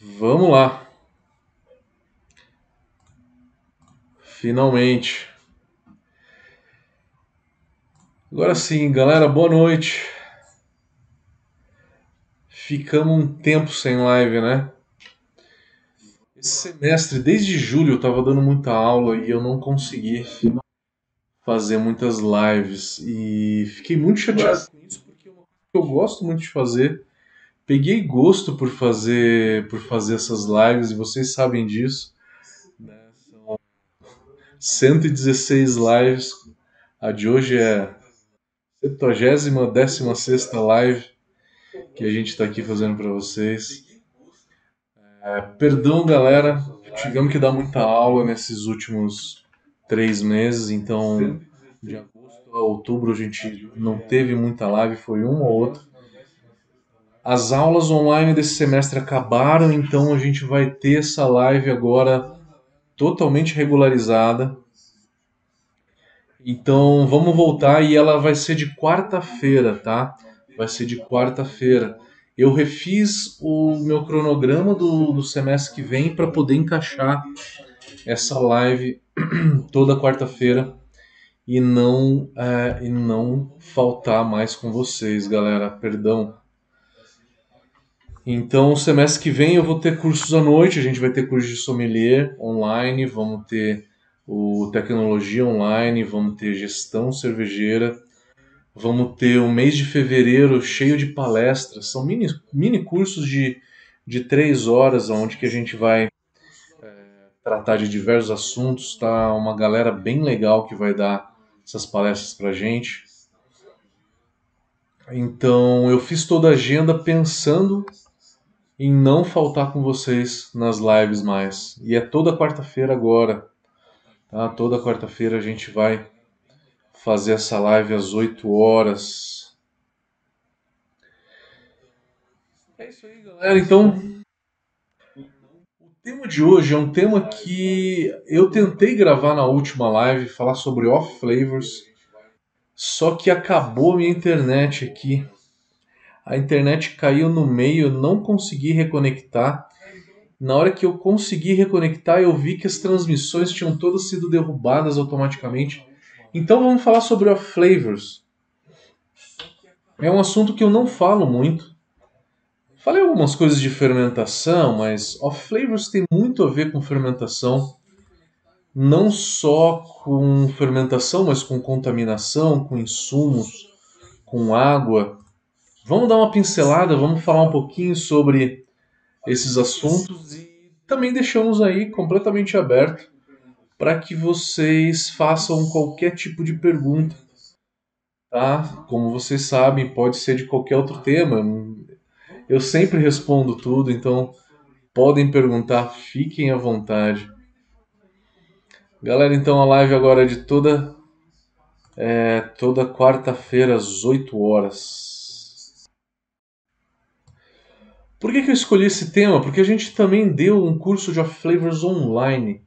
Vamos lá. Finalmente. Agora sim, galera, boa noite. Ficamos um tempo sem live, né? Esse semestre, desde julho, eu tava dando muita aula e eu não consegui fazer muitas lives. E fiquei muito chateado com isso, porque é uma coisa que eu gosto muito de fazer. Peguei gosto por fazer, por fazer essas lives, e vocês sabem disso. Né? São 116 lives. A de hoje é a 70 16 live que a gente está aqui fazendo para vocês. É, perdão, galera, tivemos que dar muita aula nesses últimos três meses, então de agosto a outubro a gente não teve muita live, foi uma ou outra. As aulas online desse semestre acabaram, então a gente vai ter essa live agora totalmente regularizada. Então vamos voltar e ela vai ser de quarta-feira, tá? Vai ser de quarta-feira. Eu refiz o meu cronograma do, do semestre que vem para poder encaixar essa live toda quarta-feira e não é, e não faltar mais com vocês, galera. Perdão. Então, semestre que vem eu vou ter cursos à noite. A gente vai ter curso de sommelier online, vamos ter o tecnologia online, vamos ter gestão cervejeira, vamos ter o mês de fevereiro cheio de palestras. São mini, mini cursos de, de três horas, onde que a gente vai é, tratar de diversos assuntos. Tá uma galera bem legal que vai dar essas palestras para gente. Então eu fiz toda a agenda pensando em não faltar com vocês nas lives mais. E é toda quarta-feira agora. Tá? Toda quarta-feira a gente vai fazer essa live às 8 horas. É isso aí, galera. Então, o tema de hoje é um tema que eu tentei gravar na última live, falar sobre off flavors, só que acabou a minha internet aqui. A internet caiu no meio, não consegui reconectar. Na hora que eu consegui reconectar, eu vi que as transmissões tinham todas sido derrubadas automaticamente. Então vamos falar sobre off flavors. É um assunto que eu não falo muito, Falei algumas coisas de fermentação, mas off flavors tem muito a ver com fermentação, não só com fermentação, mas com contaminação, com insumos, com água. Vamos dar uma pincelada, vamos falar um pouquinho sobre esses assuntos e também deixamos aí completamente aberto para que vocês façam qualquer tipo de pergunta. Tá? Como vocês sabem, pode ser de qualquer outro tema. Eu sempre respondo tudo, então podem perguntar, fiquem à vontade. Galera, então a live agora é de toda é, toda quarta-feira às 8 horas. Por que, que eu escolhi esse tema? Porque a gente também deu um curso de off flavors online.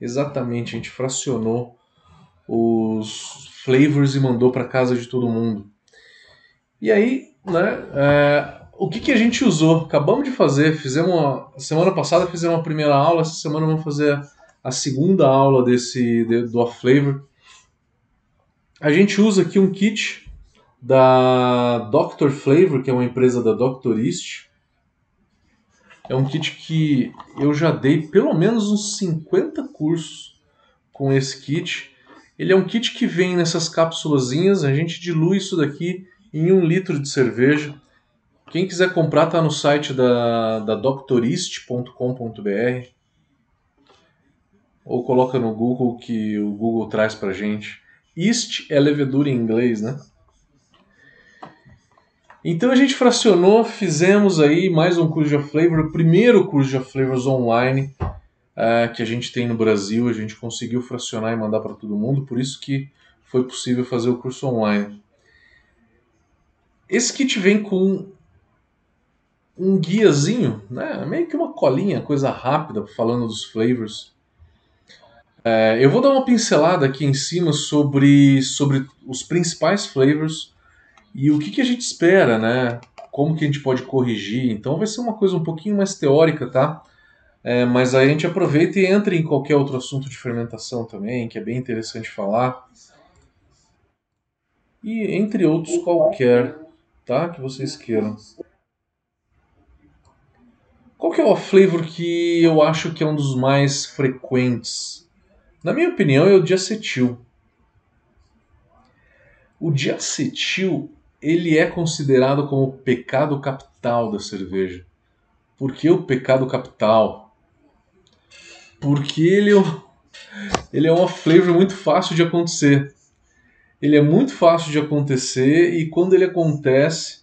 Exatamente, a gente fracionou os flavors e mandou para casa de todo mundo. E aí, né, é, o que, que a gente usou? Acabamos de fazer, fizemos uma, semana passada fizemos a primeira aula, essa semana vamos fazer a segunda aula desse de, do Off Flavor. A gente usa aqui um kit da Dr. Flavor, que é uma empresa da Dr. East. É um kit que eu já dei pelo menos uns 50 cursos com esse kit. Ele é um kit que vem nessas cápsulazinhas, a gente dilui isso daqui em um litro de cerveja. Quem quiser comprar tá no site da, da doctorist.com.br ou coloca no Google que o Google traz pra gente. Ist é levedura em inglês, né? Então a gente fracionou, fizemos aí mais um curso de flavor, o primeiro curso de flavors online uh, que a gente tem no Brasil, a gente conseguiu fracionar e mandar para todo mundo, por isso que foi possível fazer o curso online. Esse kit vem com um guiazinho, né? meio que uma colinha, coisa rápida, falando dos flavors. É, eu vou dar uma pincelada aqui em cima sobre, sobre os principais flavors e o que, que a gente espera, né? como que a gente pode corrigir. Então vai ser uma coisa um pouquinho mais teórica, tá? É, mas aí a gente aproveita e entra em qualquer outro assunto de fermentação também, que é bem interessante falar. E entre outros qualquer, tá? Que vocês queiram. Qual que é o flavor que eu acho que é um dos mais frequentes? Na minha opinião, é o diacetil. O diacetil ele é considerado como o pecado capital da cerveja. Por que o pecado capital? Porque ele é, um, ele é uma flavor muito fácil de acontecer. Ele é muito fácil de acontecer e quando ele acontece,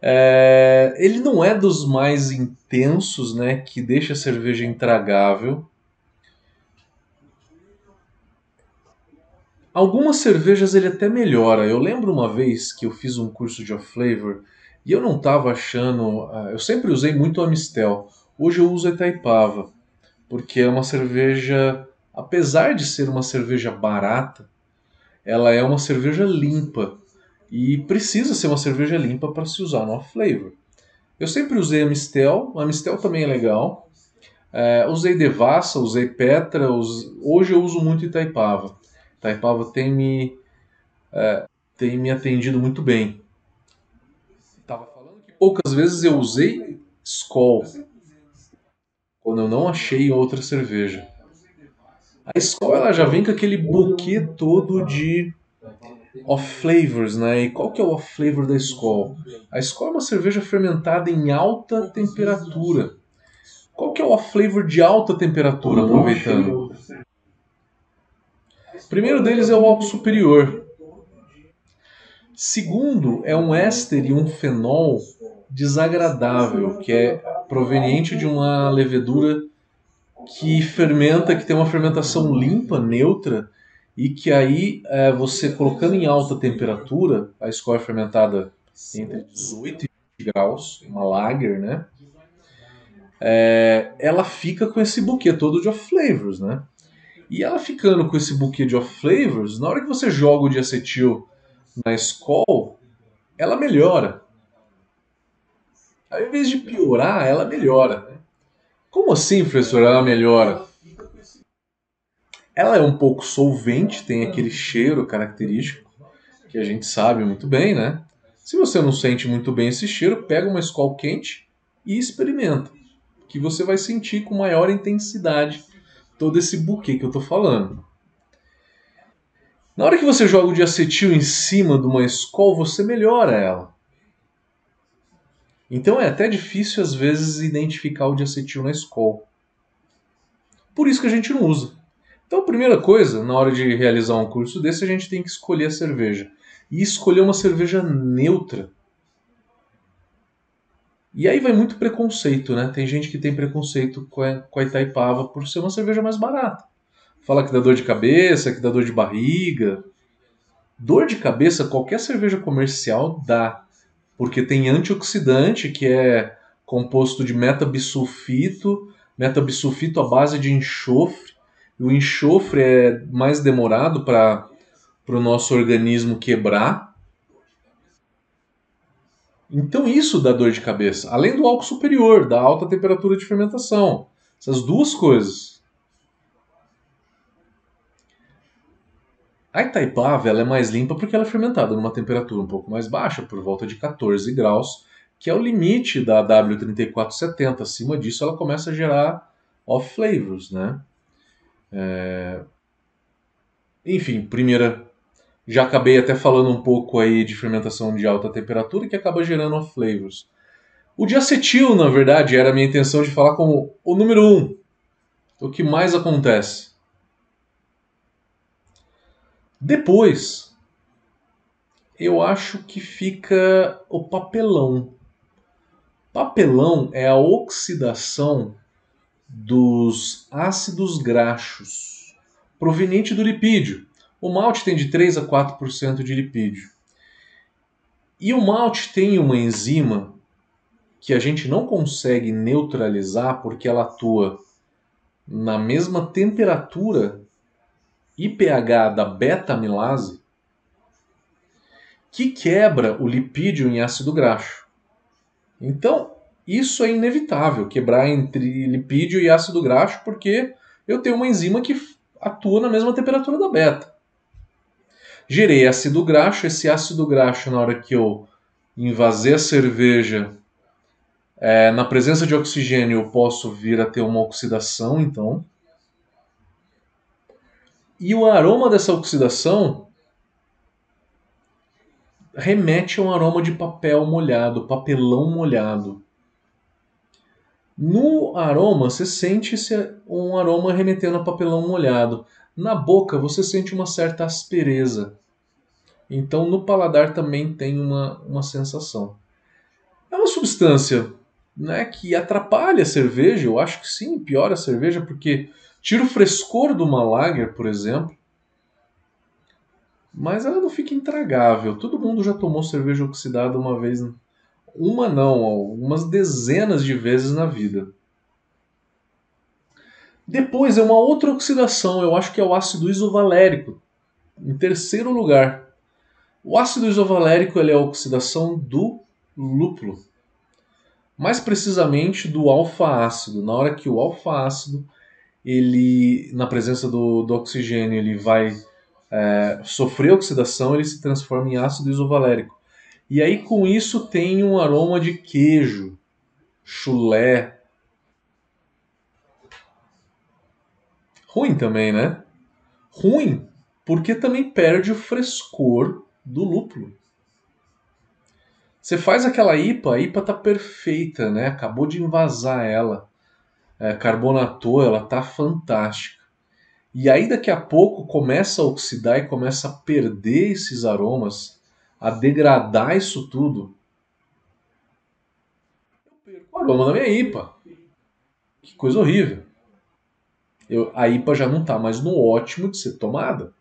é, ele não é dos mais intensos, né, que deixa a cerveja intragável, Algumas cervejas ele até melhora. Eu lembro uma vez que eu fiz um curso de off flavor e eu não estava achando. Uh, eu sempre usei muito Amistel. Hoje eu uso a Itaipava, porque é uma cerveja, apesar de ser uma cerveja barata, ela é uma cerveja limpa e precisa ser uma cerveja limpa para se usar no off flavor. Eu sempre usei a Mistel, a Mistel também é legal. Uh, usei Devassa, usei Petra, us... hoje eu uso muito Itaipava. Taipava tem me, é, tem me atendido muito bem. Tava falando que poucas vezes eu usei Skol quando eu não achei outra cerveja. A Skol ela já vem com aquele buquê todo de off flavors, né? E qual que é o off flavor da Skol? A Skol é uma cerveja fermentada em alta temperatura. Qual que é o off flavor de alta temperatura, aproveitando? Primeiro deles é o álcool superior. Segundo, é um éster e um fenol desagradável, que é proveniente de uma levedura que fermenta, que tem uma fermentação limpa, neutra, e que aí é, você colocando em alta temperatura, a escola é fermentada entre 18 e 20 graus, uma lager, né? É, ela fica com esse buquê todo de off flavors, né? E ela ficando com esse buquê de off flavors, na hora que você joga o diacetil na Skol, ela melhora. Ao invés de piorar, ela melhora. Como assim, professor, ela melhora? Ela é um pouco solvente, tem aquele cheiro característico que a gente sabe muito bem, né? Se você não sente muito bem esse cheiro, pega uma Skol quente e experimenta, que você vai sentir com maior intensidade todo esse buquê que eu estou falando. Na hora que você joga o diacetil em cima de uma escola, você melhora ela. Então é até difícil às vezes identificar o diacetil na escola. Por isso que a gente não usa. Então a primeira coisa, na hora de realizar um curso desse, a gente tem que escolher a cerveja. E escolher uma cerveja neutra. E aí vai muito preconceito, né? Tem gente que tem preconceito com a, Itaipava por ser uma cerveja mais barata. Fala que dá dor de cabeça, que dá dor de barriga. Dor de cabeça, qualquer cerveja comercial dá. Porque tem antioxidante, que é composto de metabisulfito, metabisulfito à base de enxofre. E o enxofre é mais demorado para o nosso organismo quebrar. Então isso dá dor de cabeça, além do álcool superior, da alta temperatura de fermentação. Essas duas coisas. A Itaipava ela é mais limpa porque ela é fermentada numa temperatura um pouco mais baixa, por volta de 14 graus, que é o limite da W3470. Acima disso ela começa a gerar off flavors, né? É... Enfim, primeira já acabei até falando um pouco aí de fermentação de alta temperatura que acaba gerando off flavors. O diacetil, na verdade, era a minha intenção de falar como o número um, o que mais acontece. Depois, eu acho que fica o papelão. Papelão é a oxidação dos ácidos graxos proveniente do lipídio. O malte tem de 3 a 4% de lipídio. E o malte tem uma enzima que a gente não consegue neutralizar porque ela atua na mesma temperatura e pH da beta-amilase que quebra o lipídio em ácido graxo. Então, isso é inevitável, quebrar entre lipídio e ácido graxo, porque eu tenho uma enzima que atua na mesma temperatura da beta. Gerei ácido graxo, esse ácido graxo, na hora que eu invasei a cerveja, é, na presença de oxigênio, eu posso vir a ter uma oxidação, então. E o aroma dessa oxidação remete a um aroma de papel molhado, papelão molhado. No aroma, você sente um aroma remetendo a papelão molhado. Na boca, você sente uma certa aspereza. Então, no paladar também tem uma, uma sensação. É uma substância né, que atrapalha a cerveja, eu acho que sim, piora a cerveja, porque tira o frescor de uma lager, por exemplo, mas ela não fica intragável. Todo mundo já tomou cerveja oxidada uma vez, uma não, algumas dezenas de vezes na vida. Depois é uma outra oxidação, eu acho que é o ácido isovalérico, em terceiro lugar. O ácido isovalérico é a oxidação do lúpulo, mais precisamente do alfa-ácido. Na hora que o alfa-ácido, ele, na presença do, do oxigênio, ele vai é, sofrer oxidação, ele se transforma em ácido isovalérico. E aí com isso tem um aroma de queijo, chulé. Ruim também, né? Ruim porque também perde o frescor do lúpulo. Você faz aquela IPA, a IPA tá perfeita, né? Acabou de invasar ela, é, carbonatou, ela tá fantástica. E aí daqui a pouco começa a oxidar e começa a perder esses aromas, a degradar isso tudo. Eu perco o aroma da minha IPA. Que coisa horrível. Eu, a IPA já não está mais no ótimo de ser tomada.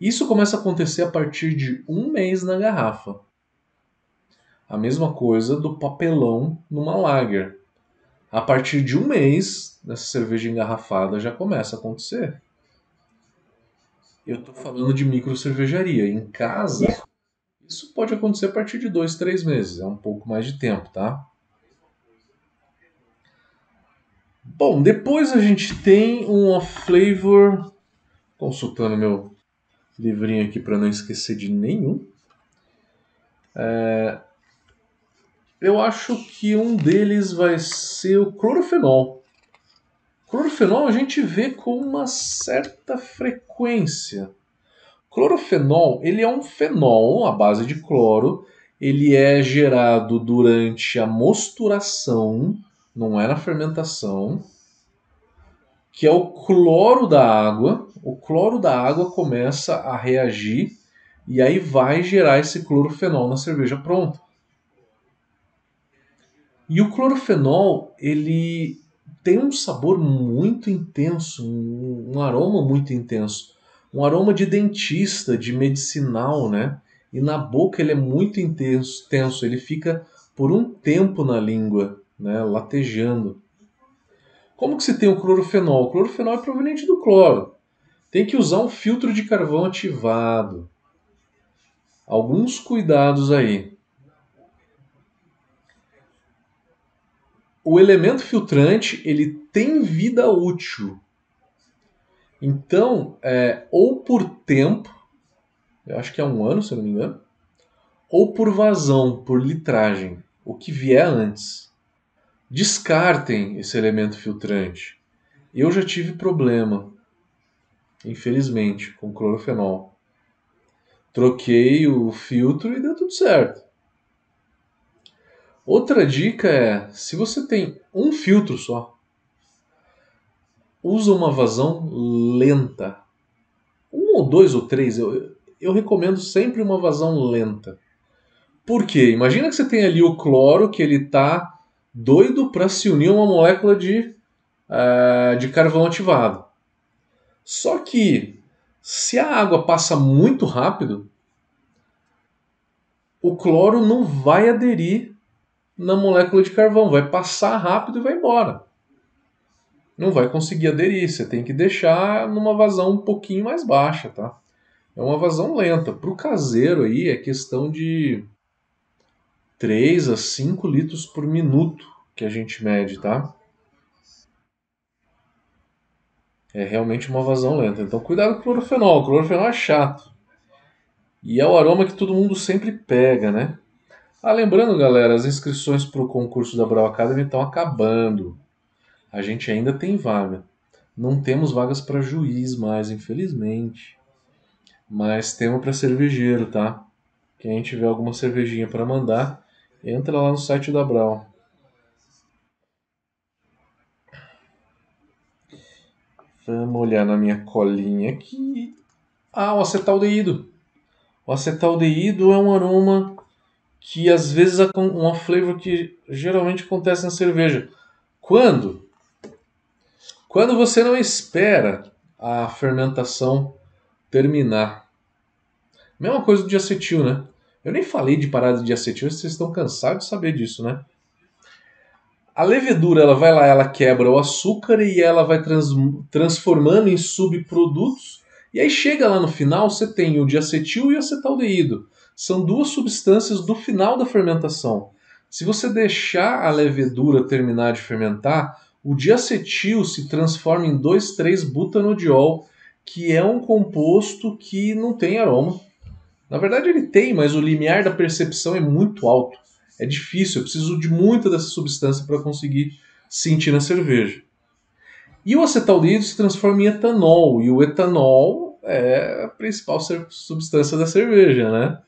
Isso começa a acontecer a partir de um mês na garrafa. A mesma coisa do papelão numa lager. A partir de um mês, nessa cerveja engarrafada já começa a acontecer. Eu estou falando de micro cervejaria. Em casa, isso pode acontecer a partir de dois, três meses. É um pouco mais de tempo, tá? Bom, depois a gente tem um flavor. Consultando meu livrinho aqui para não esquecer de nenhum. É, eu acho que um deles vai ser o clorofenol. Clorofenol a gente vê com uma certa frequência. Clorofenol, ele é um fenol à base de cloro, ele é gerado durante a mosturação, não é na fermentação, que é o cloro da água. O cloro da água começa a reagir e aí vai gerar esse clorofenol na cerveja pronta. E o clorofenol, ele tem um sabor muito intenso, um, aroma muito intenso. Um aroma de dentista, de medicinal, né? E na boca ele é muito intenso, tenso, ele fica por um tempo na língua, né? Latejando. Como que se tem o clorofenol? O clorofenol é proveniente do cloro. Tem que usar um filtro de carvão ativado. Alguns cuidados aí. o elemento filtrante ele tem vida útil. Então, é, ou por tempo, eu acho que é um ano, se eu não me engano, ou por vazão, por litragem, o que vier antes. Descartem esse elemento filtrante. Eu já tive problema, infelizmente, com clorofenol. Troquei o filtro e deu tudo certo. Outra dica é, se você tem um filtro só, usa uma vazão lenta. Um ou dois ou três, eu, eu recomendo sempre uma vazão lenta. Por quê? Imagina que você tem ali o cloro que ele está doido para se unir a uma molécula de, uh, de carvão ativado. Só que se a água passa muito rápido, o cloro não vai aderir na molécula de carvão, vai passar rápido e vai embora. Não vai conseguir aderir, você tem que deixar numa vazão um pouquinho mais baixa, tá? É uma vazão lenta. Para o caseiro aí é questão de 3 a 5 litros por minuto que a gente mede, tá? É realmente uma vazão lenta. Então cuidado com o clorofenol. O clorofenol é chato. E é o aroma que todo mundo sempre pega, né? Ah, lembrando, galera, as inscrições para o concurso da Brau Academy estão acabando. A gente ainda tem vaga. Não temos vagas para juiz mais, infelizmente. Mas temos para cervejeiro, tá? Quem tiver alguma cervejinha para mandar, entra lá no site da Brau. Vamos olhar na minha colinha aqui. Ah, o acetaldeído. O acetaldeído é um aroma que às vezes é uma flavor que geralmente acontece na cerveja. Quando? Quando você não espera a fermentação terminar. Mesma coisa do diacetil, né? Eu nem falei de parada de acetil, vocês estão cansados de saber disso, né? A levedura, ela vai lá, ela quebra o açúcar e ela vai trans, transformando em subprodutos. E aí chega lá no final, você tem o diacetil e o acetaldeído. São duas substâncias do final da fermentação. Se você deixar a levedura terminar de fermentar, o diacetil se transforma em 2,3-butanodiol, que é um composto que não tem aroma. Na verdade ele tem, mas o limiar da percepção é muito alto é difícil, eu preciso de muita dessa substância para conseguir sentir na cerveja. E o acetaldeído se transforma em etanol, e o etanol é a principal substância da cerveja, né?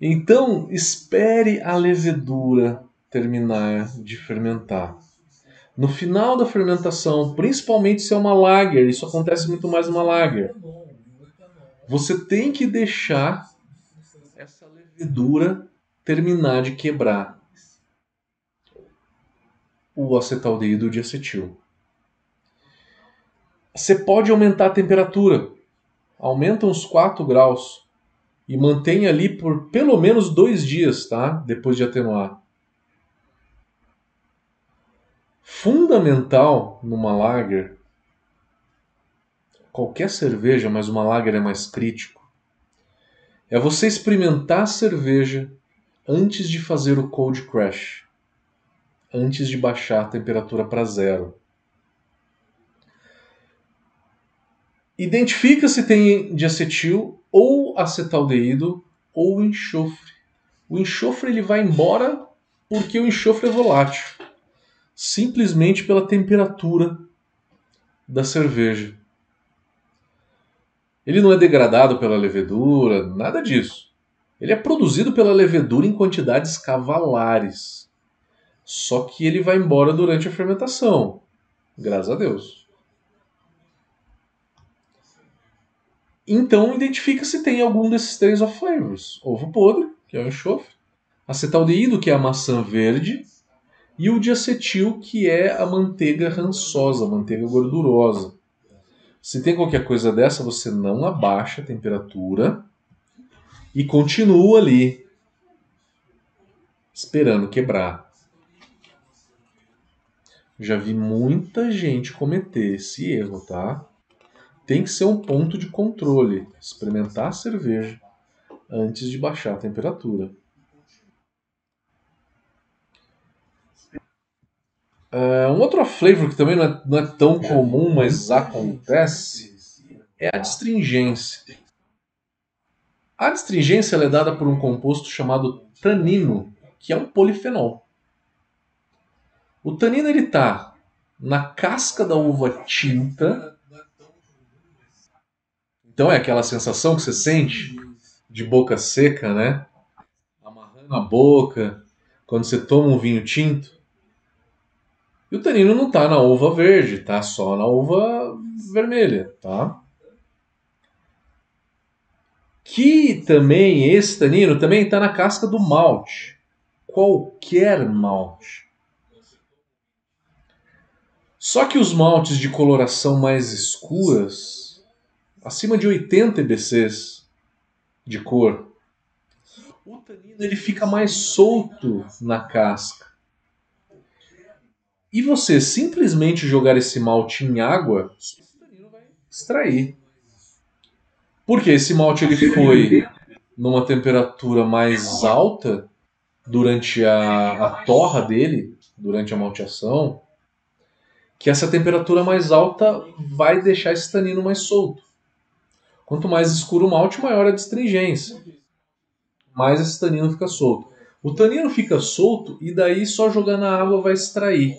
Então, espere a levedura terminar de fermentar. No final da fermentação, principalmente se é uma lager, isso acontece muito mais numa lager, você tem que deixar essa levedura terminar de quebrar o acetaldeído de acetil. Você pode aumentar a temperatura. Aumenta uns 4 graus e mantém ali por pelo menos dois dias, tá? Depois de atenuar. Fundamental numa lager, qualquer cerveja, mas uma lager é mais crítico, é você experimentar a cerveja antes de fazer o cold crash, antes de baixar a temperatura para zero. Identifica se tem diacetil ou acetaldeído ou enxofre. O enxofre ele vai embora porque o enxofre é volátil, simplesmente pela temperatura da cerveja. Ele não é degradado pela levedura, nada disso. Ele é produzido pela levedura em quantidades cavalares. Só que ele vai embora durante a fermentação. Graças a Deus. Então identifica se tem algum desses três off flavors: ovo podre, que é o enxofre, acetaldeído, que é a maçã verde, e o diacetil, que é a manteiga rançosa, a manteiga gordurosa. Se tem qualquer coisa dessa, você não abaixa a temperatura e continua ali, esperando quebrar. Já vi muita gente cometer esse erro, tá? Tem que ser um ponto de controle, experimentar a cerveja antes de baixar a temperatura. Uh, um outro flavor que também não é, não é tão comum, mas acontece, é a astringência. A astringência é dada por um composto chamado tanino, que é um polifenol. O tanino ele está na casca da uva tinta. Então é aquela sensação que você sente de boca seca, né? Amarrando a boca quando você toma um vinho tinto. E o tanino não está na uva verde, está só na uva vermelha, tá? Que também, esse tanino também está na casca do malte. Qualquer malte. Só que os maltes de coloração mais escuras, acima de 80 EBCs de cor, o tanino ele fica mais solto na casca. E você simplesmente jogar esse malte em água, extrair. Porque esse malte ele foi numa temperatura mais alta durante a, a torra dele, durante a malteação, que essa temperatura mais alta vai deixar esse tanino mais solto. Quanto mais escuro o malte, maior a distringência. Mais esse tanino fica solto. O tanino fica solto e daí só jogar na água vai extrair.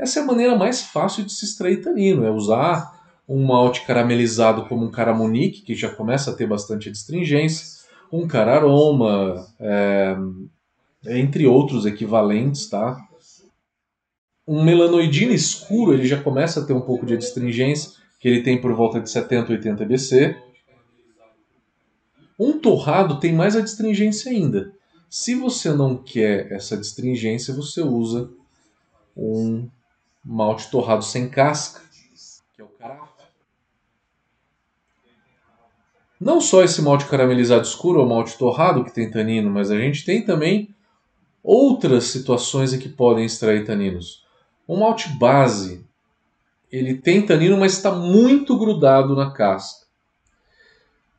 Essa é a maneira mais fácil de se extrair tanino, é usar um malte caramelizado como um caramonique, que já começa a ter bastante astringência, um cararoma, é, entre outros equivalentes, tá? Um melanoidina escuro, ele já começa a ter um pouco de astringência, que ele tem por volta de 70, 80 BC. Um torrado tem mais adstringência ainda. Se você não quer essa adstringência, você usa um malte torrado sem casca, que é o carafa. Não só esse malte caramelizado escuro ou malte torrado que tem tanino, mas a gente tem também outras situações em que podem extrair taninos. Um malte base, ele tem tanino, mas está muito grudado na casca.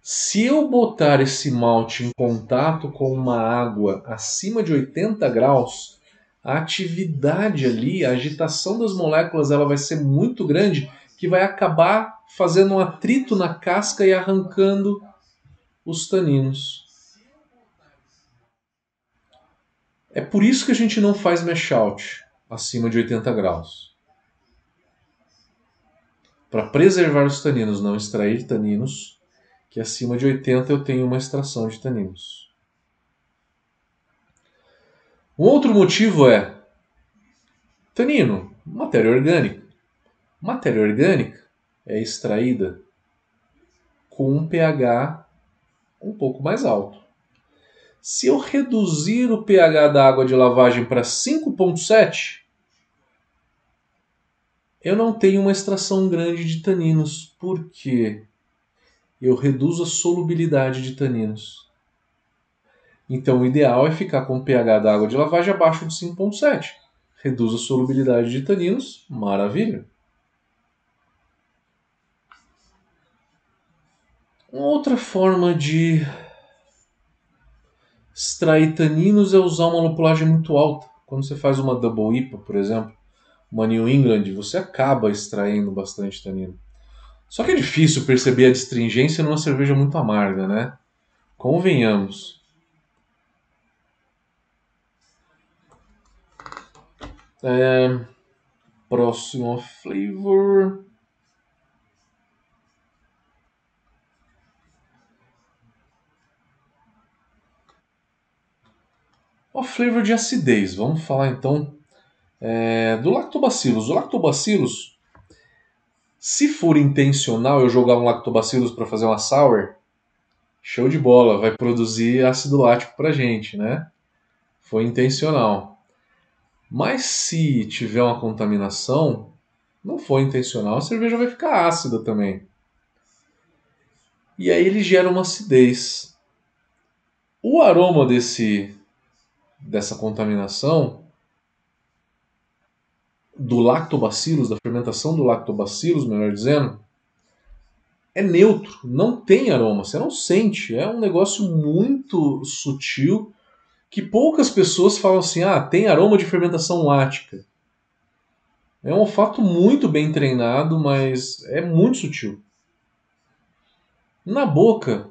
Se eu botar esse malte em contato com uma água acima de 80 graus, a atividade ali, a agitação das moléculas, ela vai ser muito grande, que vai acabar fazendo um atrito na casca e arrancando os taninos. É por isso que a gente não faz mash out acima de 80 graus. Para preservar os taninos, não extrair taninos, que acima de 80 eu tenho uma extração de taninos. Um outro motivo é tanino, matéria orgânica. Matéria orgânica é extraída com um pH um pouco mais alto. Se eu reduzir o pH da água de lavagem para 5,7, eu não tenho uma extração grande de taninos, porque eu reduzo a solubilidade de taninos. Então o ideal é ficar com o pH da água de lavagem abaixo de 5,7. Reduz a solubilidade de taninos, maravilha. Uma outra forma de extrair taninos é usar uma lupulagem muito alta. Quando você faz uma Double IPA, por exemplo, uma New England, você acaba extraindo bastante tanino. Só que é difícil perceber a distringência numa cerveja muito amarga, né? Convenhamos. É... Próximo flavor. O flavor de acidez. Vamos falar então é, do lactobacillus. O lactobacillus, se for intencional eu jogar um lactobacillus para fazer uma sour, show de bola, vai produzir ácido lático para gente, né? Foi intencional. Mas se tiver uma contaminação, não foi intencional, a cerveja vai ficar ácida também. E aí ele gera uma acidez. O aroma desse dessa contaminação do lactobacillus, da fermentação do lactobacillus, melhor dizendo, é neutro, não tem aroma, você não sente, é um negócio muito sutil que poucas pessoas falam assim: "Ah, tem aroma de fermentação lática". É um olfato muito bem treinado, mas é muito sutil. Na boca,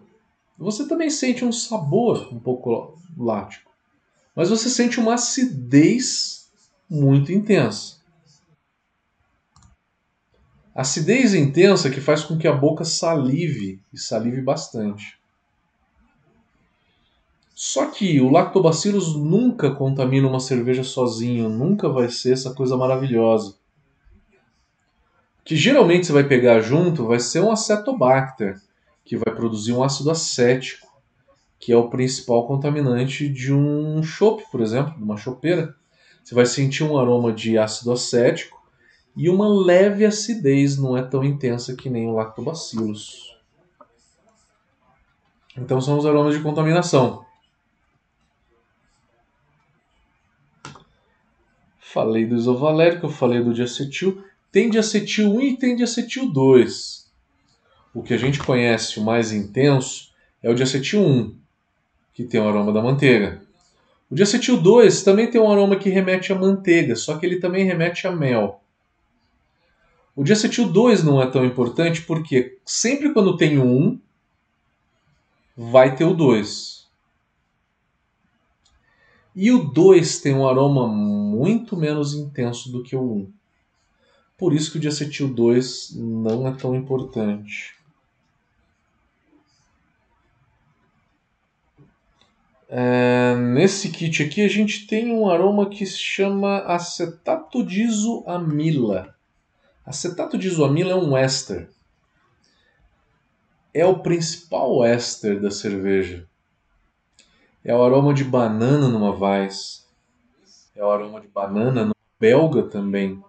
você também sente um sabor um pouco lático mas você sente uma acidez muito intensa. Acidez intensa que faz com que a boca salive e salive bastante. Só que o lactobacillus nunca contamina uma cerveja sozinho, nunca vai ser essa coisa maravilhosa. Que geralmente você vai pegar junto vai ser um acetobacter, que vai produzir um ácido acético que é o principal contaminante de um chopp, por exemplo, de uma chopeira. Você vai sentir um aroma de ácido acético e uma leve acidez, não é tão intensa que nem o lactobacillus. Então são os aromas de contaminação. Falei do isovalérico, eu falei do diacetil. Tem diacetil 1 e tem diacetil 2. O que a gente conhece, o mais intenso, é o diacetil 1, que tem o aroma da manteiga. O diacetil 2 também tem um aroma que remete a manteiga, só que ele também remete a mel. O diacetil 2 não é tão importante porque sempre quando tem 1, vai ter o 2. E o 2 tem um aroma muito menos intenso do que o 1. Por isso que o diacetil 2 não é tão importante. É, nesse kit aqui a gente tem um aroma que se chama acetato de isoamila. Acetato de isoamila é um éster. É o principal éster da cerveja. É o aroma de banana numa Weiss. É o aroma de banana no belga também.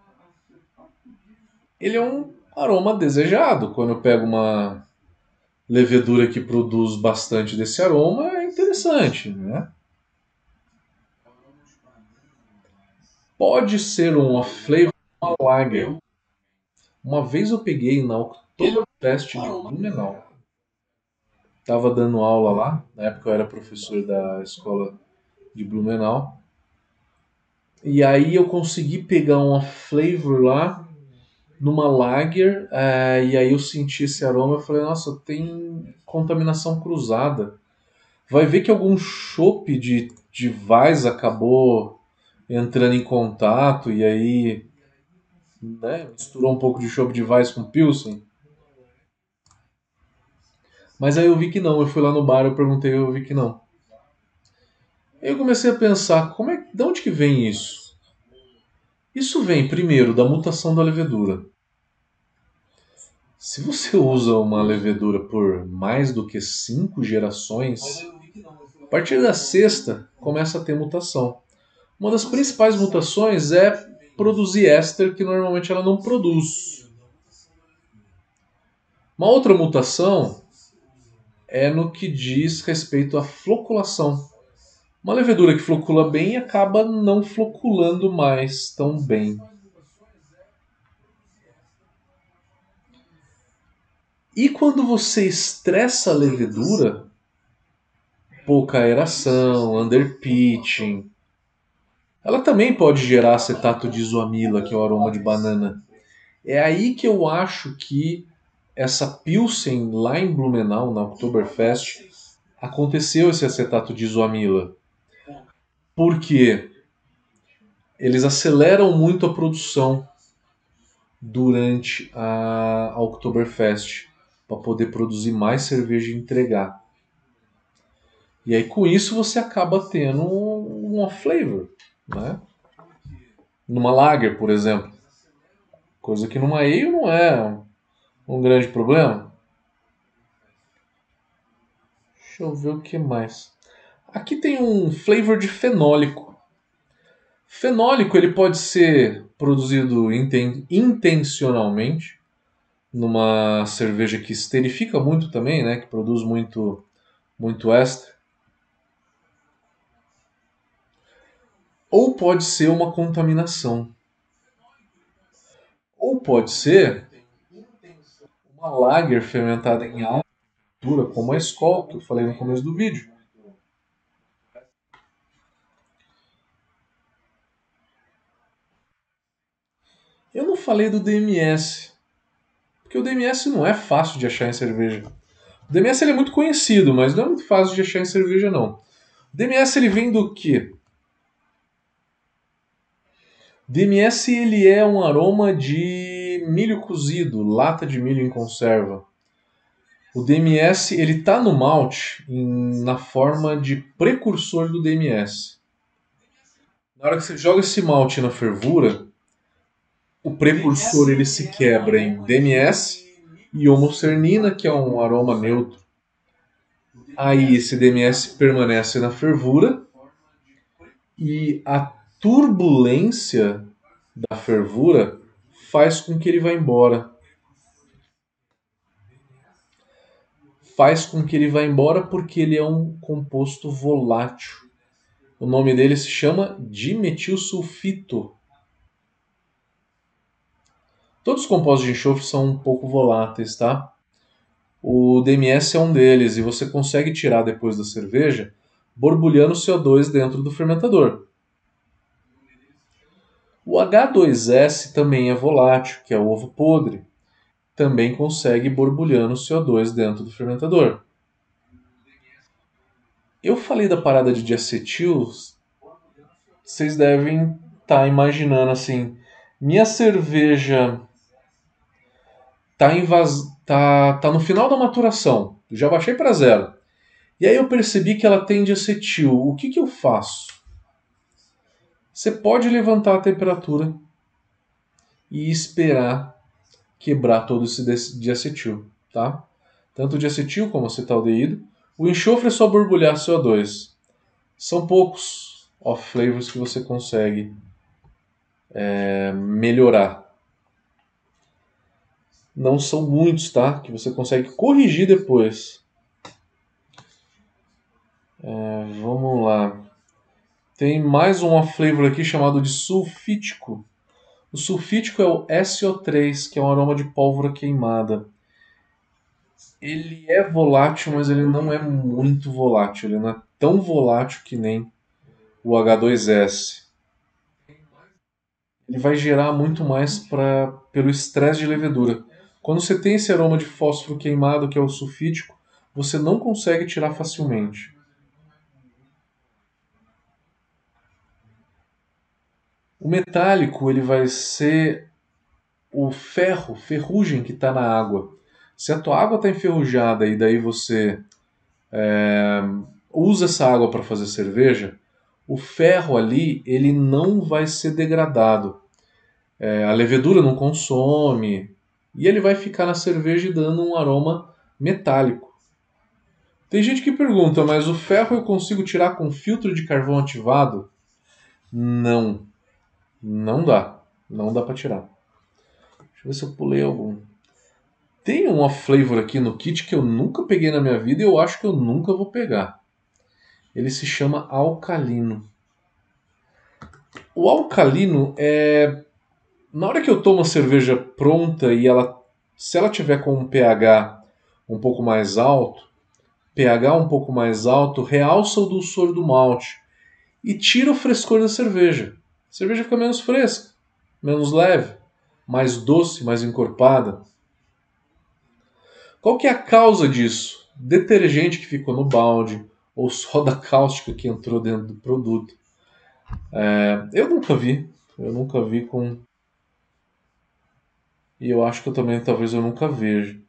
Ele é um aroma desejado. Quando eu pego uma levedura que produz bastante desse aroma, é interessante, né? Pode ser um flavor lager. Uma vez eu peguei na Oktoberfest de Blumenau. Tava dando aula lá, na época eu era professor da escola de Blumenau. E aí eu consegui pegar uma flavor lá numa lager, é, e aí eu senti esse aroma, eu falei, nossa, tem contaminação cruzada. Vai ver que algum chope de, de Vais acabou entrando em contato, e aí né, misturou um pouco de chope de Vais com Pilsen. Mas aí eu vi que não, eu fui lá no bar, eu perguntei, eu vi que não. Aí eu comecei a pensar, como é, de onde que vem isso? Isso vem primeiro da mutação da levedura. Se você usa uma levedura por mais do que cinco gerações, a partir da sexta começa a ter mutação. Uma das principais mutações é produzir éster que normalmente ela não produz. Uma outra mutação é no que diz respeito à floculação. Uma levedura que flocula bem acaba não floculando mais tão bem. E quando você estressa a levedura, pouca aeração, underpitching, ela também pode gerar acetato de isoamila, que é o aroma de banana. É aí que eu acho que essa Pilsen lá em Blumenau, na Oktoberfest, aconteceu esse acetato de isoamila. Porque eles aceleram muito a produção durante a Oktoberfest para poder produzir mais cerveja e entregar. E aí com isso você acaba tendo uma flavor, né? Numa lager, por exemplo. Coisa que numa ale não é um grande problema. Deixa eu ver o que mais. Aqui tem um flavor de fenólico. Fenólico ele pode ser produzido inten intencionalmente numa cerveja que esterifica muito também, né, que produz muito muito éster. Ou pode ser uma contaminação. Ou pode ser uma lager fermentada em alta temperatura, como a Skol, que eu falei no começo do vídeo. Eu não falei do DMS, porque o DMS não é fácil de achar em cerveja. O DMS ele é muito conhecido, mas não é muito fácil de achar em cerveja, não. O DMS ele vem do quê? DMS ele é um aroma de milho cozido, lata de milho em conserva. O DMS ele está no malte na forma de precursor do DMS. Na hora que você joga esse malte na fervura, o precursor ele se quebra em DMS e homocernina, que é um aroma neutro. Aí esse DMS permanece na fervura e a turbulência da fervura faz com que ele vá embora. Faz com que ele vá embora porque ele é um composto volátil. O nome dele se chama dimetilsulfito. Todos os compostos de enxofre são um pouco voláteis, tá? O DMS é um deles e você consegue tirar depois da cerveja borbulhando CO2 dentro do fermentador. O H2S também é volátil, que é o ovo podre. Também consegue borbulhando CO2 dentro do fermentador. Eu falei da parada de diacetil, vocês devem estar tá imaginando assim, minha cerveja tá, invas... tá, tá no final da maturação, já baixei para zero. E aí eu percebi que ela tem diacetil. O que, que eu faço? Você pode levantar a temperatura e esperar quebrar todo esse diacetil, tá? Tanto o diacetil como o acetaldeído. O enxofre é só borbulhar CO2. São poucos off flavors que você consegue é, melhorar. Não são muitos, tá? Que você consegue corrigir depois. É, vamos lá. Tem mais um flavor aqui chamado de sulfítico. O sulfítico é o SO3, que é um aroma de pólvora queimada. Ele é volátil, mas ele não é muito volátil. Ele não é tão volátil que nem o H2S. Ele vai gerar muito mais pra, pelo estresse de levedura. Quando você tem esse aroma de fósforo queimado, que é o sulfítico, você não consegue tirar facilmente. O metálico ele vai ser o ferro, ferrugem que está na água. Se a tua água está enferrujada e daí você é, usa essa água para fazer cerveja, o ferro ali ele não vai ser degradado. É, a levedura não consome e ele vai ficar na cerveja dando um aroma metálico. Tem gente que pergunta, mas o ferro eu consigo tirar com filtro de carvão ativado? Não. Não dá. Não dá para tirar. Deixa eu ver se eu pulei algum. Tem uma flavor aqui no kit que eu nunca peguei na minha vida e eu acho que eu nunca vou pegar. Ele se chama alcalino. O alcalino é. Na hora que eu tomo a cerveja pronta e ela. Se ela tiver com um pH um pouco mais alto, pH um pouco mais alto, realça o dulçor do malte e tira o frescor da cerveja. A cerveja fica menos fresca, menos leve, mais doce, mais encorpada. Qual que é a causa disso? Detergente que ficou no balde ou soda cáustica que entrou dentro do produto. É, eu nunca vi, eu nunca vi com e eu acho que eu também talvez eu nunca veja.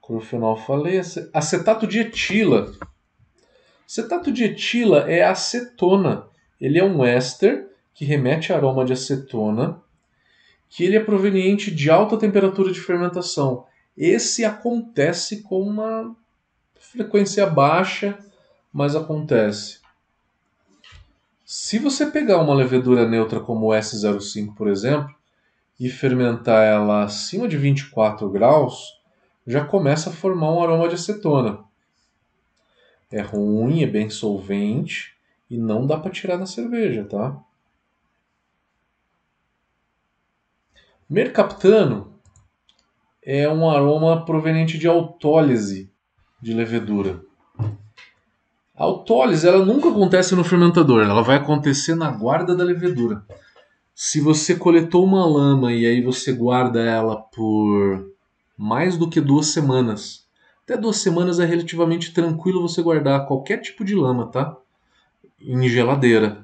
Clorofenol falei, acetato de etila. Acetato de etila é acetona. Ele é um éster que remete a aroma de acetona, que ele é proveniente de alta temperatura de fermentação. Esse acontece com uma frequência baixa, mas acontece. Se você pegar uma levedura neutra como o S05, por exemplo, e fermentar ela acima de 24 graus, já começa a formar um aroma de acetona. É ruim, é bem solvente e não dá para tirar da cerveja, tá? Mercaptano é um aroma proveniente de autólise de levedura. A autólise ela nunca acontece no fermentador, ela vai acontecer na guarda da levedura. Se você coletou uma lama e aí você guarda ela por mais do que duas semanas, até duas semanas é relativamente tranquilo você guardar qualquer tipo de lama, tá? Em geladeira,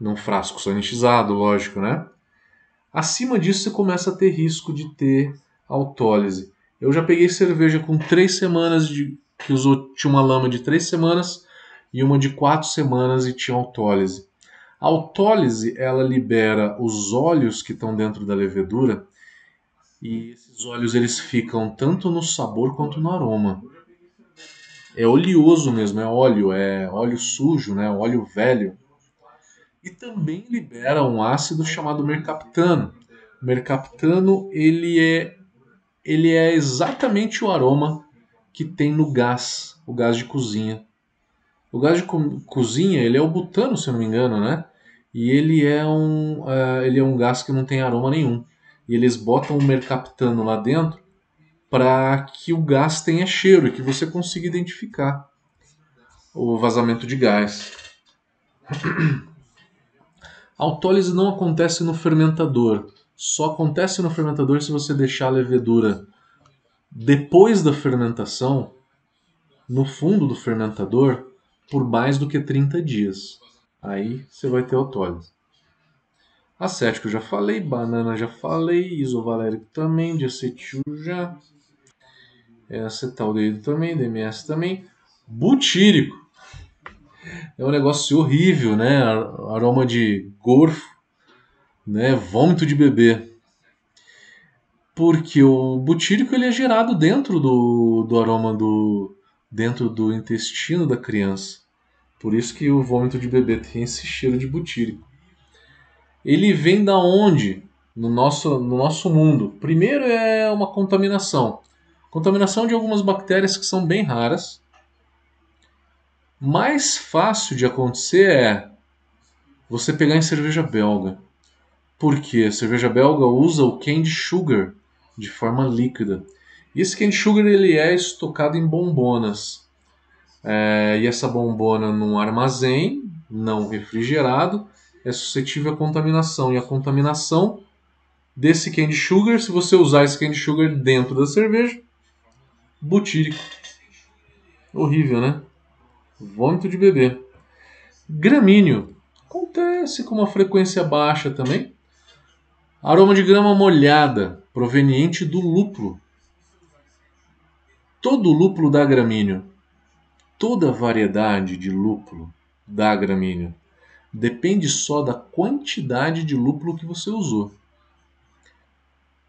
num frasco sanitizado, lógico, né? Acima disso, você começa a ter risco de ter autólise. Eu já peguei cerveja com três semanas de que usou tinha uma lama de três semanas e uma de quatro semanas e tinha autólise. A autólise ela libera os óleos que estão dentro da levedura e esses óleos eles ficam tanto no sabor quanto no aroma. É oleoso mesmo, é óleo, é óleo sujo, né? Óleo velho e também libera um ácido chamado mercaptano. O mercaptano ele é, ele é exatamente o aroma que tem no gás, o gás de cozinha. O gás de co cozinha ele é o butano, se eu não me engano, né? E ele é um, uh, ele é um gás que não tem aroma nenhum. E eles botam o mercaptano lá dentro para que o gás tenha cheiro e que você consiga identificar. o vazamento de gás. Autólise não acontece no fermentador. Só acontece no fermentador se você deixar a levedura depois da fermentação no fundo do fermentador por mais do que 30 dias. Aí você vai ter autólise. Acético já falei, banana já falei, isovalérico também, diacetil já, é, acetaldeído também, DMS também, butírico. É um negócio horrível, né? Aroma de gorfo, né? Vômito de bebê. Porque o butírico ele é gerado dentro do, do aroma do dentro do intestino da criança. Por isso que o vômito de bebê tem esse cheiro de butírico. Ele vem da onde? No nosso, no nosso mundo. Primeiro é uma contaminação. Contaminação de algumas bactérias que são bem raras. Mais fácil de acontecer é você pegar em cerveja belga. Porque a cerveja belga usa o candy sugar de forma líquida. E esse candy sugar ele é estocado em bombonas. É, e essa bombona num armazém não refrigerado é suscetível à contaminação. E a contaminação desse candy sugar, se você usar esse candy sugar dentro da cerveja, butírico. Horrível, né? Vômito de bebê. Gramíneo. Acontece com uma frequência baixa também. Aroma de grama molhada, proveniente do lúpulo. Todo lúpulo dá gramíneo. Toda variedade de lúpulo dá gramíneo. Depende só da quantidade de lúpulo que você usou.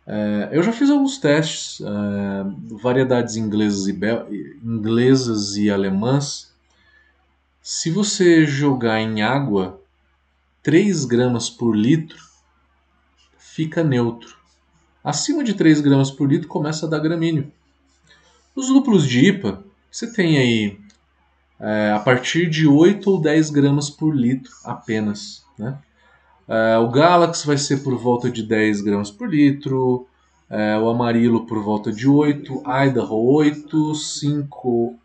É, eu já fiz alguns testes, é, variedades inglesas e, inglesas e alemãs. Se você jogar em água 3 gramas por litro, fica neutro. Acima de 3 gramas por litro começa a dar gramíneo. Os lúpulos de IPA, você tem aí é, a partir de 8 ou 10 gramas por litro apenas. Né? É, o Galaxy vai ser por volta de 10 gramas por litro, é, o Amarilo por volta de 8, Idaho 8, 5,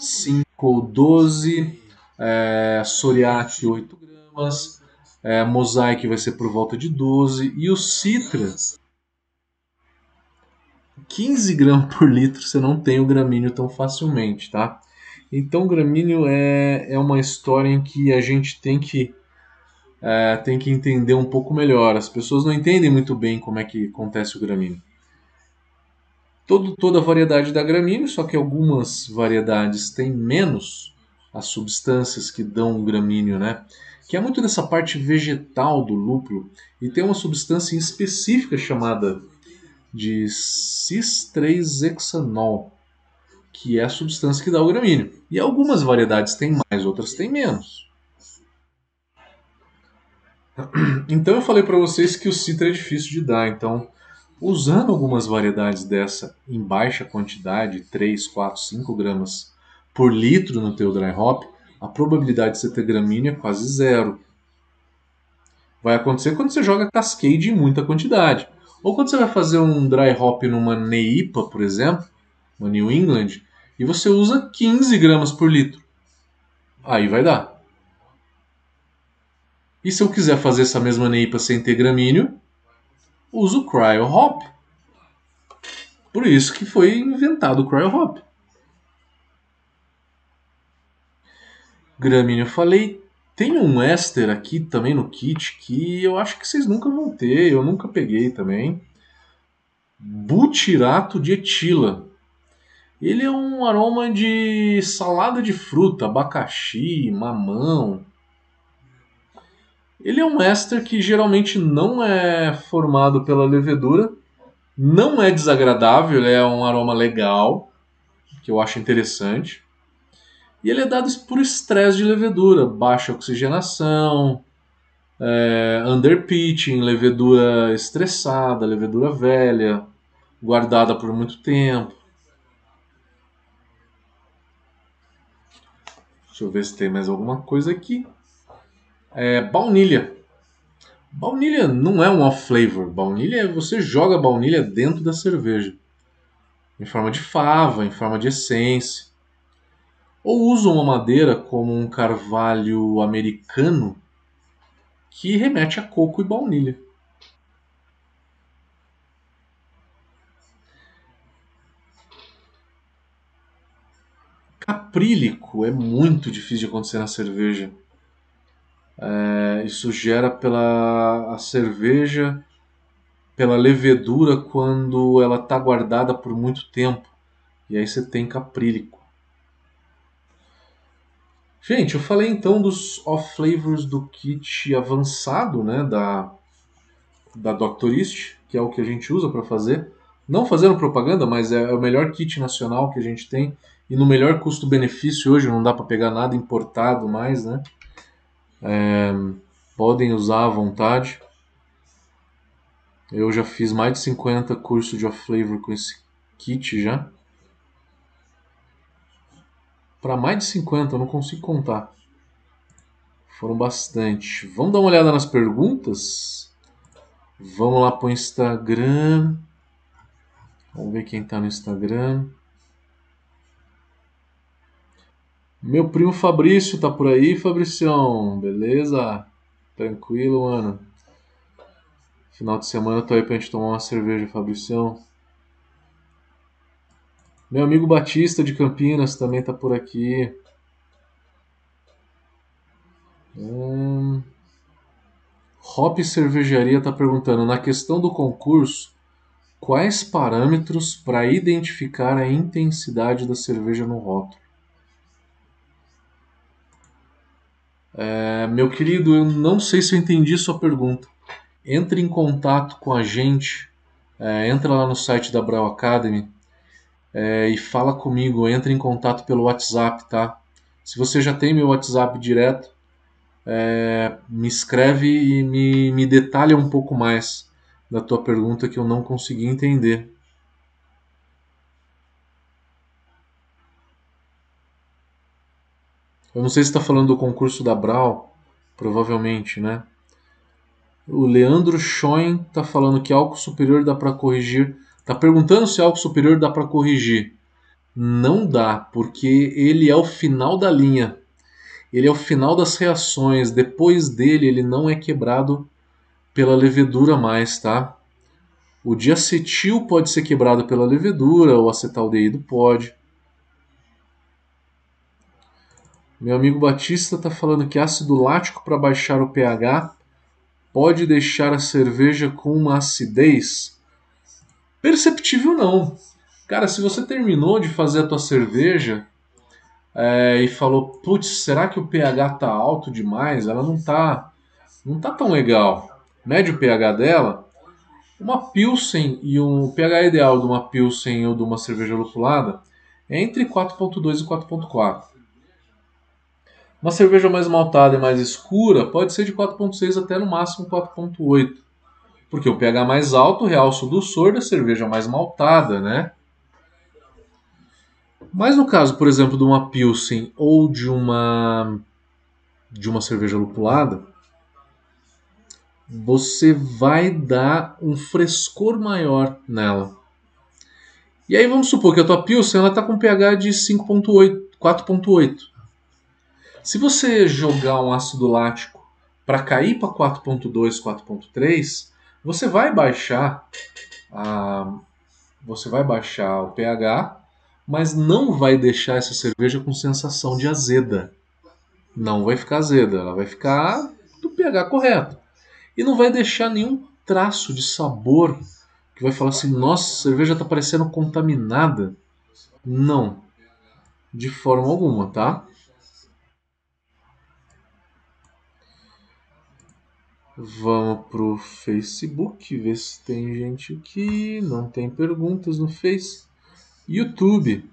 5 12, é, Soriaki 8 gramas, é, Mosaic vai ser por volta de 12 e o Citra 15 gramas por litro você não tem o gramíneo tão facilmente, tá? Então, o gramíneo é, é uma história em que a gente tem que, é, tem que entender um pouco melhor. As pessoas não entendem muito bem como é que acontece o gramíneo. Todo, toda a variedade dá gramíneo, só que algumas variedades têm menos as substâncias que dão o gramíneo, né? Que é muito dessa parte vegetal do lúpulo e tem uma substância específica chamada de cis-3-hexanol, que é a substância que dá o gramíneo. E algumas variedades têm mais, outras têm menos. Então eu falei para vocês que o citra é difícil de dar, então usando algumas variedades dessa em baixa quantidade, 3, 4, 5 gramas por litro no teu dry hop, a probabilidade de você ter gramínea é quase zero. Vai acontecer quando você joga cascade em muita quantidade. Ou quando você vai fazer um dry hop numa Neipa, por exemplo, uma New England, e você usa 15 gramas por litro. Aí vai dar. E se eu quiser fazer essa mesma Neipa sem ter gramíneo, uso o Cryo Hop. Por isso que foi inventado o Cryo Hop. Gramíneo eu falei, tem um éster aqui também no kit que eu acho que vocês nunca vão ter, eu nunca peguei também. Butirato de etila. Ele é um aroma de salada de fruta, abacaxi, mamão. Ele é um éster que geralmente não é formado pela levedura, não é desagradável, é um aroma legal, que eu acho interessante. E ele é dado por estresse de levedura, baixa oxigenação, é, underpitching, levedura estressada, levedura velha, guardada por muito tempo. Deixa eu ver se tem mais alguma coisa aqui. É, baunilha. Baunilha não é um off-flavor. Baunilha é você joga baunilha dentro da cerveja. Em forma de fava, em forma de essência. Ou usam uma madeira como um carvalho americano que remete a coco e baunilha. Caprílico é muito difícil de acontecer na cerveja. É, isso gera pela a cerveja, pela levedura quando ela está guardada por muito tempo. E aí você tem caprílico. Gente, eu falei então dos off flavors do kit avançado, né, da da Doctorist, que é o que a gente usa para fazer. Não fazendo propaganda, mas é, é o melhor kit nacional que a gente tem e no melhor custo-benefício hoje, não dá para pegar nada importado mais, né? É, podem usar à vontade. Eu já fiz mais de 50 cursos de off flavor com esse kit já para mais de 50, eu não consigo contar. Foram bastante. Vamos dar uma olhada nas perguntas? Vamos lá para o Instagram. Vamos ver quem está no Instagram. Meu primo Fabrício tá por aí, Fabricião. Beleza? Tranquilo, mano. Final de semana eu tô aí pra gente tomar uma cerveja, Fabricião. Meu amigo Batista de Campinas também está por aqui. Hum... Hop Cervejaria está perguntando: na questão do concurso, quais parâmetros para identificar a intensidade da cerveja no rótulo? É, meu querido, eu não sei se eu entendi sua pergunta. Entre em contato com a gente, é, entra lá no site da Brau Academy é, e fala comigo, entra em contato pelo WhatsApp, tá? Se você já tem meu WhatsApp direto, é, me escreve e me, me detalha um pouco mais da tua pergunta que eu não consegui entender. Eu não sei se está falando do concurso da Brau, provavelmente, né? O Leandro Schoen está falando que álcool superior dá para corrigir Tá perguntando se algo superior dá para corrigir. Não dá, porque ele é o final da linha. Ele é o final das reações. Depois dele, ele não é quebrado pela levedura mais, tá? O diacetil pode ser quebrado pela levedura, o acetaldeído pode. Meu amigo Batista está falando que ácido lático para baixar o pH pode deixar a cerveja com uma acidez. Perceptível não. Cara, se você terminou de fazer a tua cerveja é, e falou, putz, será que o pH tá alto demais? Ela não tá, não tá tão legal. Mede o pH dela. Uma Pilsen e um pH ideal de uma Pilsen ou de uma cerveja lupulada é entre 4.2 e 4.4. Uma cerveja mais maltada e mais escura pode ser de 4.6 até no máximo 4.8. Porque o pH mais alto realça o doçor da cerveja mais maltada, né? Mas no caso, por exemplo, de uma Pilsen ou de uma de uma cerveja lupulada, você vai dar um frescor maior nela. E aí vamos supor que a tua Pilsen está com pH de 5.8, 4.8. Se você jogar um ácido lático para cair para 4.2, 4.3, você vai baixar a, você vai baixar o pH, mas não vai deixar essa cerveja com sensação de azeda. Não vai ficar azeda, ela vai ficar do pH correto. E não vai deixar nenhum traço de sabor que vai falar assim: nossa, a cerveja está parecendo contaminada. Não, de forma alguma, tá? Vamos pro Facebook, ver se tem gente aqui. Não tem perguntas no Face. YouTube.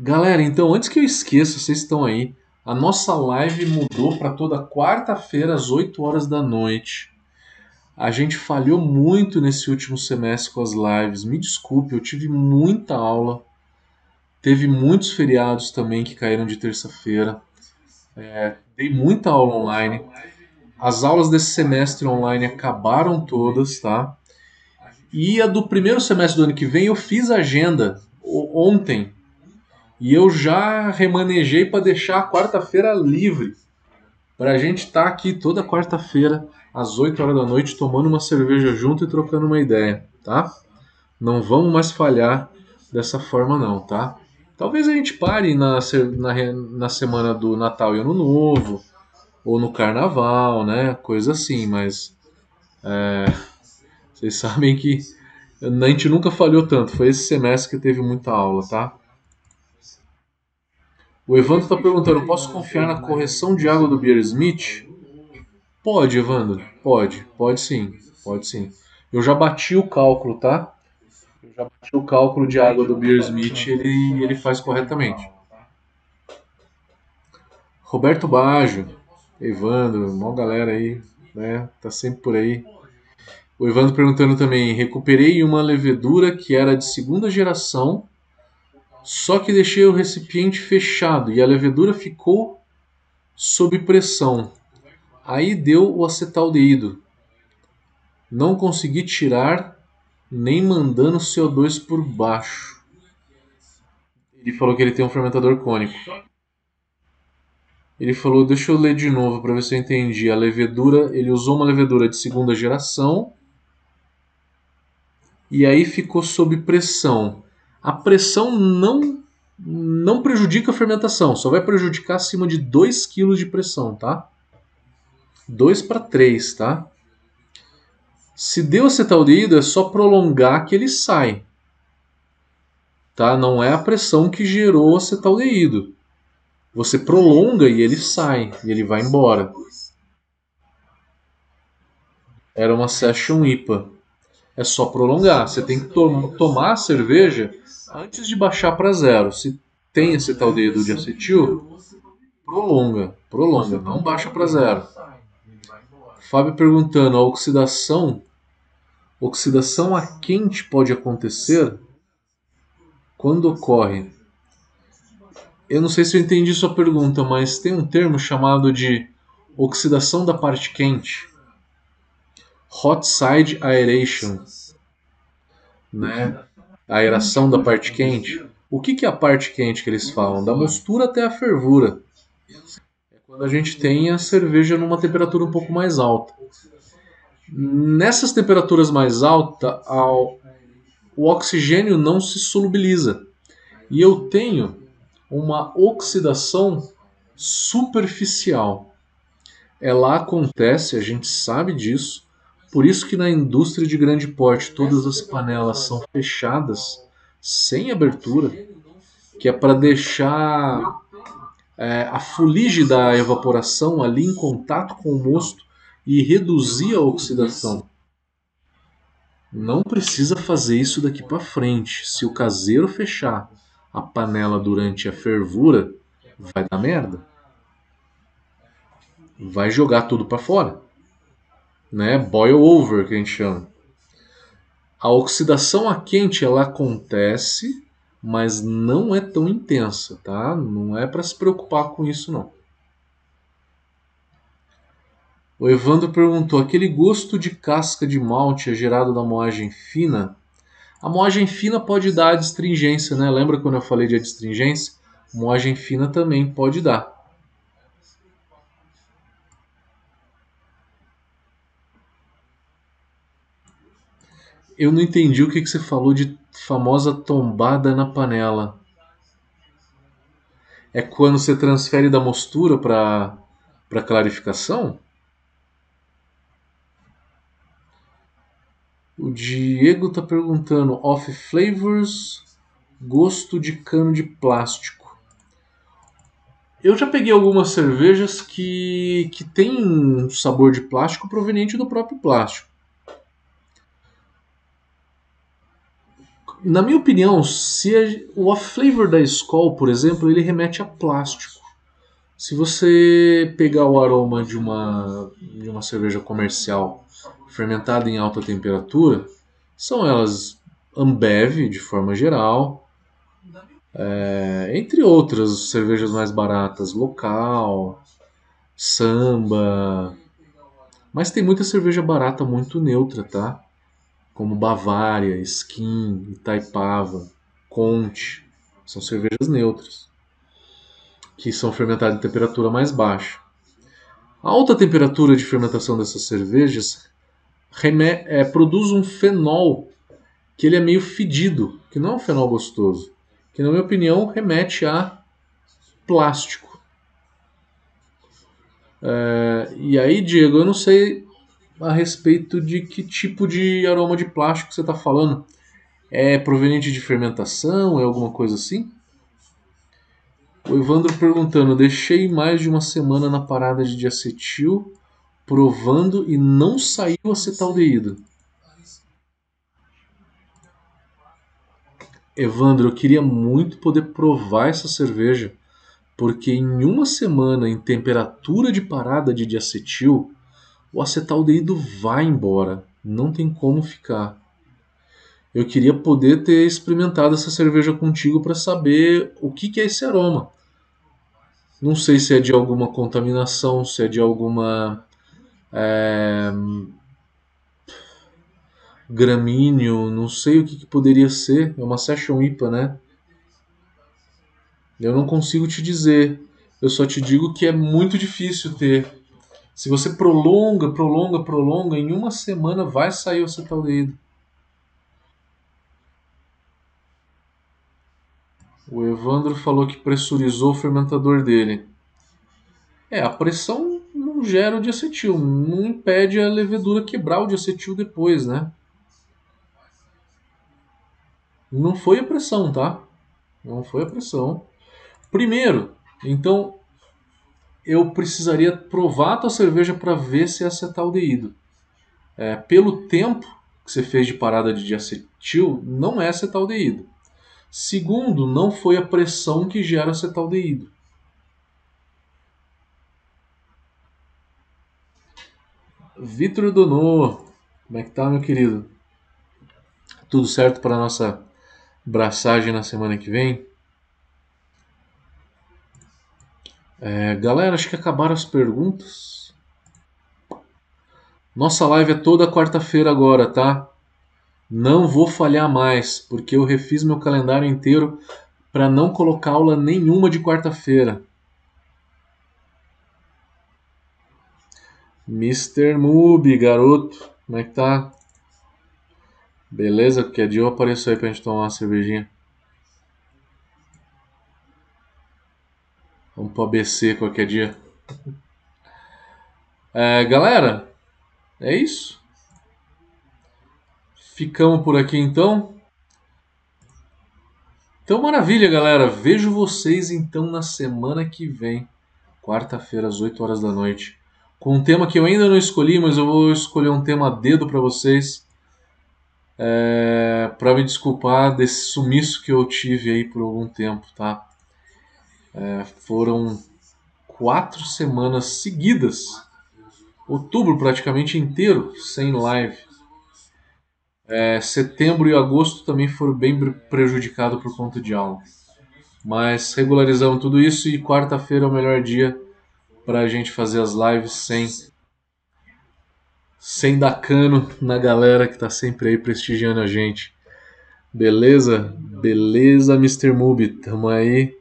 Galera, então antes que eu esqueça, vocês estão aí. A nossa live mudou para toda quarta-feira às 8 horas da noite. A gente falhou muito nesse último semestre com as lives. Me desculpe, eu tive muita aula. Teve muitos feriados também que caíram de terça-feira. É, dei muita aula online. As aulas desse semestre online acabaram todas, tá? E a do primeiro semestre do ano que vem eu fiz agenda ontem. E eu já remanejei para deixar a quarta-feira livre. Para a gente estar tá aqui toda quarta-feira, às 8 horas da noite, tomando uma cerveja junto e trocando uma ideia, tá? Não vamos mais falhar dessa forma, não, tá? Talvez a gente pare na, na, na semana do Natal e Ano Novo, ou no Carnaval, né? Coisa assim, mas. É, vocês sabem que a gente nunca falhou tanto. Foi esse semestre que teve muita aula, tá? O Evandro está perguntando: posso confiar na correção de água do Beer Smith? Pode, Evandro. Pode. Pode sim. Pode sim. Eu já bati o cálculo, tá? Já bati o cálculo de água do Beer Smith ele, ele faz corretamente. Roberto Baggio, Evandro, uma galera aí, né? Tá sempre por aí. O Evandro perguntando também: recuperei uma levedura que era de segunda geração só que deixei o recipiente fechado e a levedura ficou sob pressão. Aí deu o acetaldeído. Não consegui tirar nem mandando CO2 por baixo. Ele falou que ele tem um fermentador cônico. Ele falou, deixa eu ler de novo para ver se eu entendi. A levedura, ele usou uma levedura de segunda geração e aí ficou sob pressão a pressão não não prejudica a fermentação, só vai prejudicar acima de 2 kg de pressão, tá? 2 para 3, tá? Se deu acetaldeído, é só prolongar que ele sai. Tá? Não é a pressão que gerou o acetaldeído. Você prolonga e ele sai, e ele vai embora. Era uma Session IPA. É só prolongar. Você tem que to tomar a cerveja antes de baixar para zero. Se tem esse tal dedo de acetil, prolonga, prolonga, não baixa para zero. Fábio perguntando, a oxidação, oxidação a quente pode acontecer? Quando ocorre? Eu não sei se eu entendi sua pergunta, mas tem um termo chamado de oxidação da parte quente. Hot side aeration, né? A aeração da parte quente. O que, que é a parte quente que eles falam? Da mostura até a fervura. É quando a gente tem a cerveja numa temperatura um pouco mais alta. Nessas temperaturas mais altas, o oxigênio não se solubiliza. E eu tenho uma oxidação superficial. Ela acontece, a gente sabe disso, por isso que na indústria de grande porte todas as panelas são fechadas, sem abertura, que é para deixar é, a fuligem da evaporação ali em contato com o mosto e reduzir a oxidação. Não precisa fazer isso daqui para frente. Se o caseiro fechar a panela durante a fervura, vai dar merda. Vai jogar tudo para fora né? Boil over que a gente chama. A oxidação a quente ela acontece, mas não é tão intensa, tá? Não é para se preocupar com isso não. O Evandro perguntou: aquele gosto de casca de malte é gerado da moagem fina? A moagem fina pode dar adstringência, né? Lembra quando eu falei de adstringência? Moagem fina também pode dar. Eu não entendi o que, que você falou de famosa tombada na panela. É quando você transfere da mostura para para clarificação? O Diego está perguntando off flavors, gosto de cano de plástico. Eu já peguei algumas cervejas que, que tem sabor de plástico proveniente do próprio plástico. na minha opinião, se a, o off-flavor da Skol, por exemplo, ele remete a plástico. Se você pegar o aroma de uma, de uma cerveja comercial fermentada em alta temperatura, são elas Ambev, de forma geral, é, entre outras cervejas mais baratas, local, samba. Mas tem muita cerveja barata muito neutra, tá? como Bavária, Skin, Itaipava, Conte. são cervejas neutras, que são fermentadas em temperatura mais baixa. A alta temperatura de fermentação dessas cervejas é, produz um fenol que ele é meio fedido, que não é um fenol gostoso, que na minha opinião remete a plástico. É, e aí, Diego, eu não sei a respeito de que tipo de aroma de plástico você está falando. É proveniente de fermentação? É alguma coisa assim? O Evandro perguntando: deixei mais de uma semana na parada de diacetil provando e não saiu acetaldeído. Evandro, eu queria muito poder provar essa cerveja, porque em uma semana em temperatura de parada de diacetil, o acetaldeído vai embora, não tem como ficar. Eu queria poder ter experimentado essa cerveja contigo para saber o que, que é esse aroma. Não sei se é de alguma contaminação, se é de alguma é, gramíneo, não sei o que, que, poderia ser. É uma Session IPA, né? Eu não consigo te dizer. Eu só te digo que é muito difícil ter. Se você prolonga, prolonga, prolonga, em uma semana vai sair o acetaldeído. O Evandro falou que pressurizou o fermentador dele. É, a pressão não gera o diacetil, não impede a levedura quebrar o diacetil depois, né? Não foi a pressão, tá? Não foi a pressão. Primeiro, então eu precisaria provar a tua cerveja para ver se é acetaldeído. É, pelo tempo que você fez de parada de diacetil, não é acetaldeído. Segundo, não foi a pressão que gera acetaldeído. Vitor Donô, como é que tá, meu querido? Tudo certo para nossa braçagem na semana que vem? É, galera, acho que acabaram as perguntas. Nossa live é toda quarta-feira agora, tá? Não vou falhar mais, porque eu refiz meu calendário inteiro para não colocar aula nenhuma de quarta-feira. Mr. Mubi, garoto, como é que tá? Beleza? Qualquer dia eu apareço aí pra gente tomar uma cervejinha. Vamos pro ABC qualquer dia. É, galera, é isso. Ficamos por aqui então. Então, maravilha, galera. Vejo vocês então na semana que vem, quarta-feira, às 8 horas da noite, com um tema que eu ainda não escolhi, mas eu vou escolher um tema a dedo para vocês. É, para me desculpar desse sumiço que eu tive aí por algum tempo, tá? É, foram quatro semanas seguidas, outubro praticamente inteiro, sem live. É, setembro e agosto também foram bem prejudicados por conta de aula. Mas regularizamos tudo isso e quarta-feira é o melhor dia para a gente fazer as lives sem sem dar cano na galera que está sempre aí prestigiando a gente. Beleza? Beleza, Mr. Mubi, tamo aí.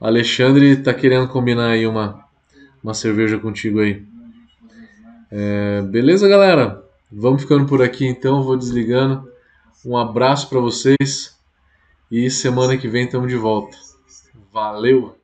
Alexandre tá querendo combinar aí uma, uma cerveja contigo aí. É, beleza, galera? Vamos ficando por aqui então, vou desligando. Um abraço para vocês e semana que vem estamos de volta. Valeu!